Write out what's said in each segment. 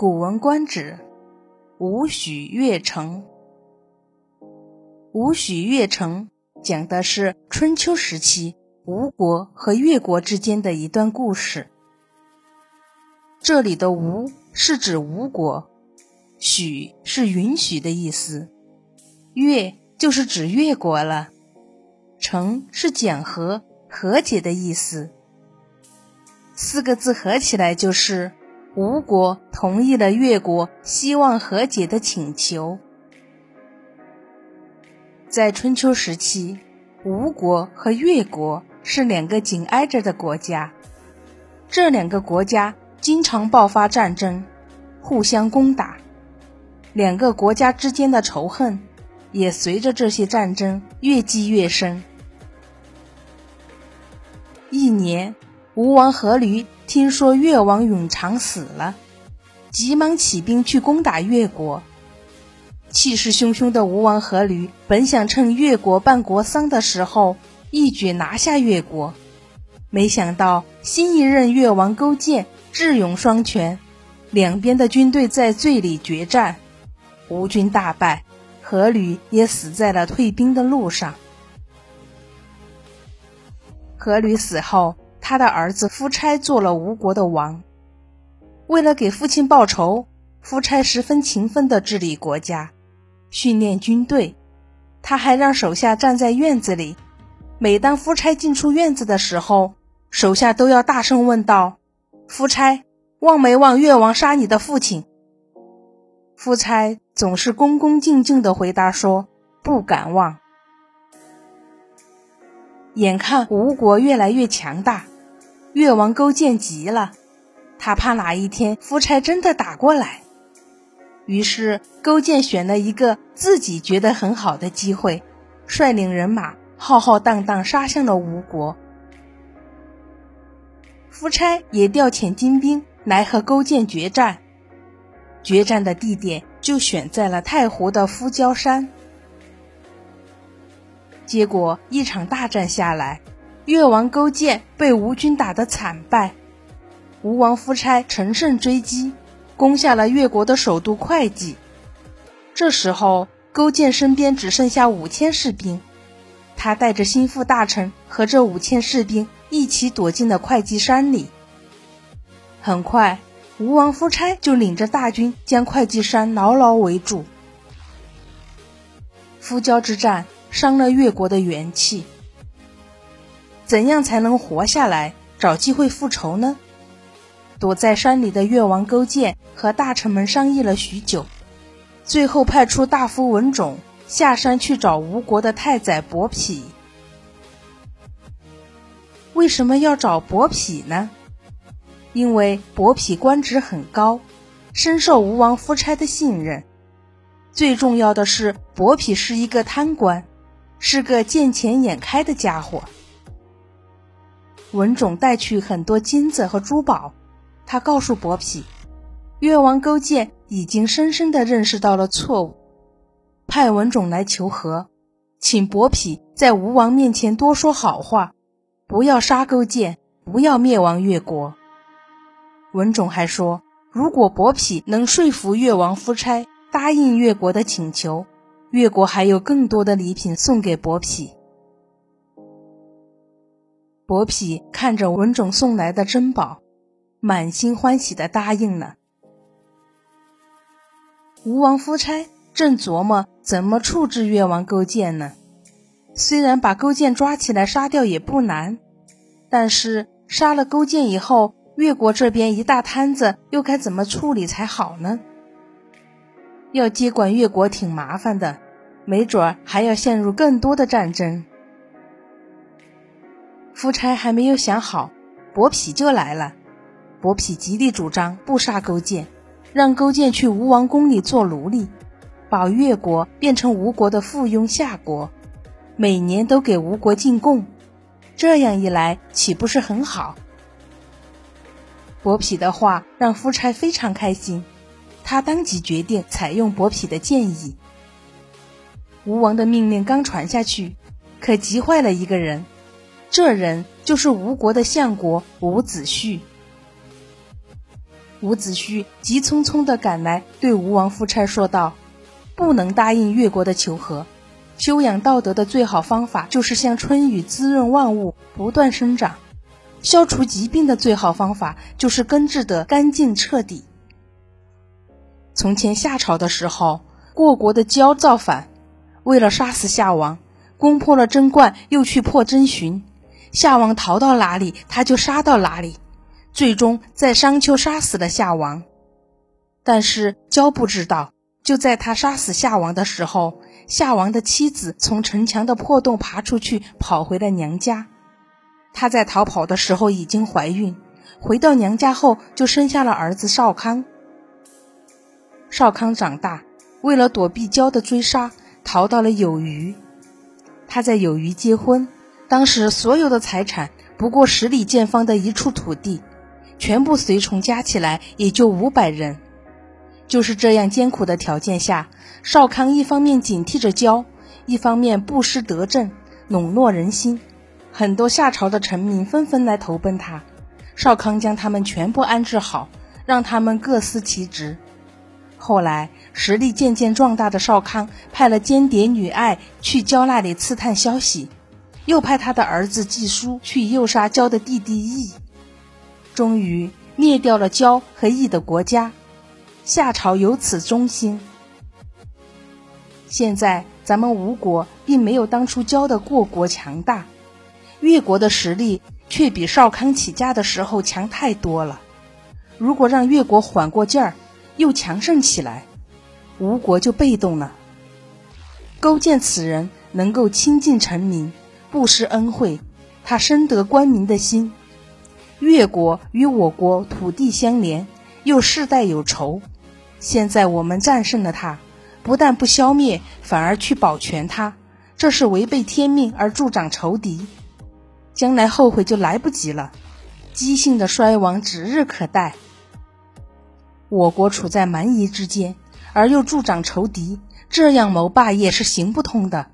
古文观止》，吴许越城。吴许越城讲的是春秋时期吴国和越国之间的一段故事。这里的“吴”是指吴国，“许”是允许的意思，“越”就是指越国了，“城”是讲和、和解的意思。四个字合起来就是。吴国同意了越国希望和解的请求。在春秋时期，吴国和越国是两个紧挨着的国家，这两个国家经常爆发战争，互相攻打，两个国家之间的仇恨也随着这些战争越积越深。一年。吴王阖闾听说越王永长死了，急忙起兵去攻打越国。气势汹汹的吴王阖闾本想趁越国办国丧的时候一举拿下越国，没想到新一任越王勾践智勇双全，两边的军队在最里决战，吴军大败，阖闾也死在了退兵的路上。阖闾死后。他的儿子夫差做了吴国的王。为了给父亲报仇，夫差十分勤奋地治理国家，训练军队。他还让手下站在院子里，每当夫差进出院子的时候，手下都要大声问道：“夫差，忘没忘越王杀你的父亲？”夫差总是恭恭敬敬地回答说：“不敢忘。”眼看吴国越来越强大。越王勾践急了，他怕哪一天夫差真的打过来，于是勾践选了一个自己觉得很好的机会，率领人马浩浩荡荡杀向了吴国。夫差也调遣精兵来和勾践决战，决战的地点就选在了太湖的夫交山。结果一场大战下来。越王勾践被吴军打得惨败，吴王夫差乘胜追击，攻下了越国的首都会稽。这时候，勾践身边只剩下五千士兵，他带着心腹大臣和这五千士兵一起躲进了会稽山里。很快，吴王夫差就领着大军将会稽山牢牢围住。夫交之战伤了越国的元气。怎样才能活下来，找机会复仇呢？躲在山里的越王勾践和大臣们商议了许久，最后派出大夫文种下山去找吴国的太宰伯嚭。为什么要找伯嚭呢？因为伯嚭官职很高，深受吴王夫差的信任。最重要的是，伯嚭是一个贪官，是个见钱眼开的家伙。文种带去很多金子和珠宝，他告诉伯嚭，越王勾践已经深深地认识到了错误，派文种来求和，请伯嚭在吴王面前多说好话，不要杀勾践，不要灭亡越国。文种还说，如果伯嚭能说服越王夫差答应越国的请求，越国还有更多的礼品送给伯嚭。伯嚭看着文种送来的珍宝，满心欢喜的答应了。吴王夫差正琢磨怎么处置越王勾践呢。虽然把勾践抓起来杀掉也不难，但是杀了勾践以后，越国这边一大摊子又该怎么处理才好呢？要接管越国挺麻烦的，没准还要陷入更多的战争。夫差还没有想好，伯嚭就来了。伯嚭极力主张不杀勾践，让勾践去吴王宫里做奴隶，把越国变成吴国的附庸下国，每年都给吴国进贡。这样一来，岂不是很好？伯嚭的话让夫差非常开心，他当即决定采用伯嚭的建议。吴王的命令刚传下去，可急坏了一个人。这人就是吴国的相国伍子胥。伍子胥急匆匆地赶来，对吴王夫差说道：“不能答应越国的求和。修养道德的最好方法，就是像春雨滋润万物，不断生长；消除疾病的最好方法，就是根治得干净彻底。从前夏朝的时候，过国的焦造反，为了杀死夏王，攻破了贞观，又去破真寻。夏王逃到哪里，他就杀到哪里。”最终在商丘杀死了夏王，但是焦不知道，就在他杀死夏王的时候，夏王的妻子从城墙的破洞爬出去，跑回了娘家。她在逃跑的时候已经怀孕，回到娘家后就生下了儿子少康。少康长大，为了躲避焦的追杀，逃到了有虞。他在有虞结婚，当时所有的财产不过十里见方的一处土地。全部随从加起来也就五百人，就是这样艰苦的条件下，少康一方面警惕着焦，一方面布施德政，笼络人心。很多夏朝的臣民纷纷来投奔他，少康将他们全部安置好，让他们各司其职。后来实力渐渐壮大的少康，派了间谍女爱去焦那里刺探消息，又派他的儿子季书去诱杀焦的弟弟义。终于灭掉了焦和义的国家，夏朝由此中兴。现在咱们吴国并没有当初焦的过国强大，越国的实力却比少康起家的时候强太多了。如果让越国缓过劲儿，又强盛起来，吴国就被动了。勾践此人能够亲近臣民，不施恩惠，他深得官民的心。越国与我国土地相连，又世代有仇。现在我们战胜了他，不但不消灭，反而去保全他，这是违背天命而助长仇敌。将来后悔就来不及了，姬姓的衰亡指日可待。我国处在蛮夷之间，而又助长仇敌，这样谋霸业是行不通的。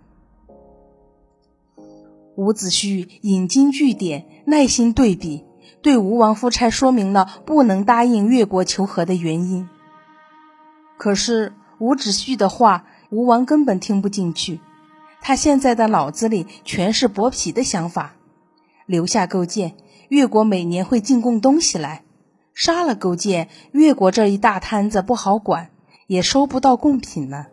伍子胥引经据典，耐心对比。对吴王夫差说明了不能答应越国求和的原因。可是伍子胥的话，吴王根本听不进去。他现在的脑子里全是剥皮的想法。留下勾践，越国每年会进贡东西来；杀了勾践，越国这一大摊子不好管，也收不到贡品了。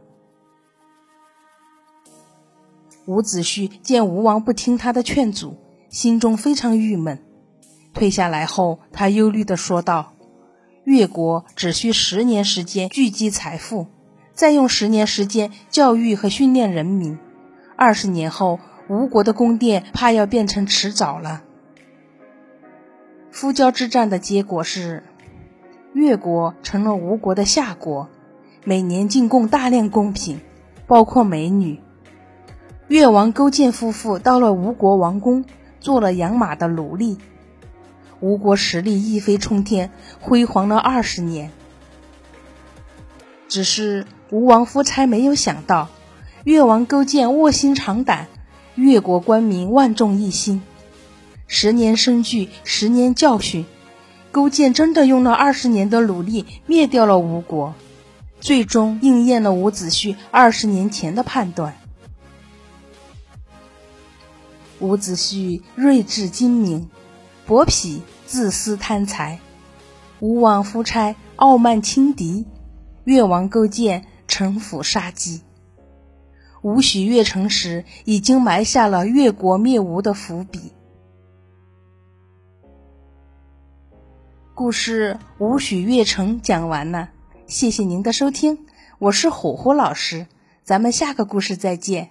伍子胥见吴王不听他的劝阻，心中非常郁闷。退下来后，他忧虑地说道：“越国只需十年时间聚集财富，再用十年时间教育和训练人民，二十年后，吴国的宫殿怕要变成池沼了。”夫交之战的结果是，越国成了吴国的下国，每年进贡大量贡品，包括美女。越王勾践夫妇到了吴国王宫，做了养马的奴隶。吴国实力一飞冲天，辉煌了二十年。只是吴王夫差没有想到，越王勾践卧薪尝胆，越国官民万众一心。十年生聚，十年教训，勾践真的用了二十年的努力灭掉了吴国，最终应验了伍子胥二十年前的判断。伍子胥睿智精明，薄皮。自私贪财，吴王夫差傲慢轻敌，越王勾践城府杀机。吴许越城时，已经埋下了越国灭吴的伏笔。故事吴许越城讲完了，谢谢您的收听，我是虎虎老师，咱们下个故事再见。